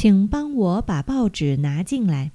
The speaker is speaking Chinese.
请帮我把报纸拿进来。